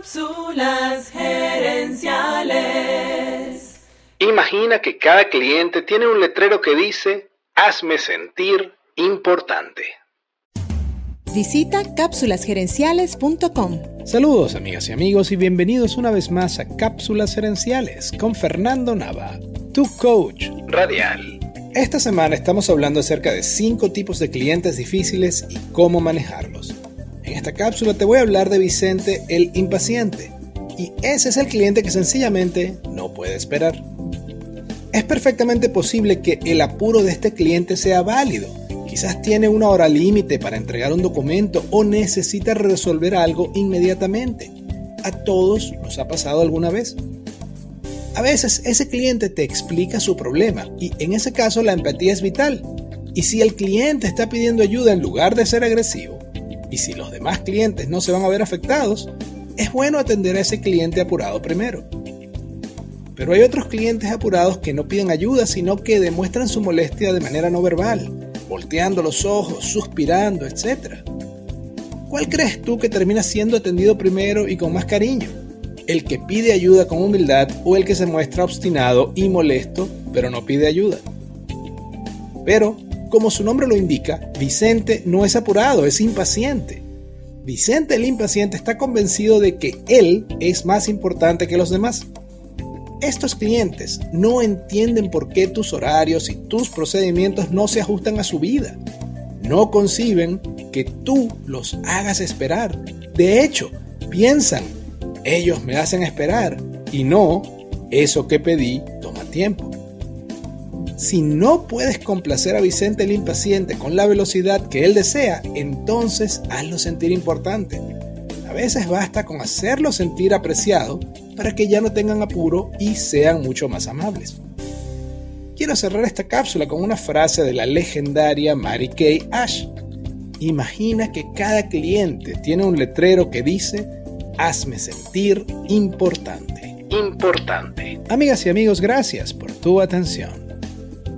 Cápsulas gerenciales. Imagina que cada cliente tiene un letrero que dice, hazme sentir importante. Visita cápsulasgerenciales.com. Saludos amigas y amigos y bienvenidos una vez más a Cápsulas Gerenciales con Fernando Nava, tu coach radial. Esta semana estamos hablando acerca de 5 tipos de clientes difíciles y cómo manejarlos. En esta cápsula te voy a hablar de Vicente el impaciente, y ese es el cliente que sencillamente no puede esperar. Es perfectamente posible que el apuro de este cliente sea válido. Quizás tiene una hora límite para entregar un documento o necesita resolver algo inmediatamente. A todos nos ha pasado alguna vez. A veces ese cliente te explica su problema y en ese caso la empatía es vital. Y si el cliente está pidiendo ayuda en lugar de ser agresivo, y si los demás clientes no se van a ver afectados, es bueno atender a ese cliente apurado primero. Pero hay otros clientes apurados que no piden ayuda, sino que demuestran su molestia de manera no verbal, volteando los ojos, suspirando, etc. ¿Cuál crees tú que termina siendo atendido primero y con más cariño? ¿El que pide ayuda con humildad o el que se muestra obstinado y molesto pero no pide ayuda? Pero como su nombre lo indica, Vicente no es apurado, es impaciente. Vicente el impaciente está convencido de que él es más importante que los demás. Estos clientes no entienden por qué tus horarios y tus procedimientos no se ajustan a su vida. No conciben que tú los hagas esperar. De hecho, piensan, ellos me hacen esperar y no, eso que pedí toma tiempo. Si no puedes complacer a Vicente el impaciente con la velocidad que él desea, entonces hazlo sentir importante. A veces basta con hacerlo sentir apreciado para que ya no tengan apuro y sean mucho más amables. Quiero cerrar esta cápsula con una frase de la legendaria Mary Kay Ash. Imagina que cada cliente tiene un letrero que dice, hazme sentir importante. Importante. Amigas y amigos, gracias por tu atención.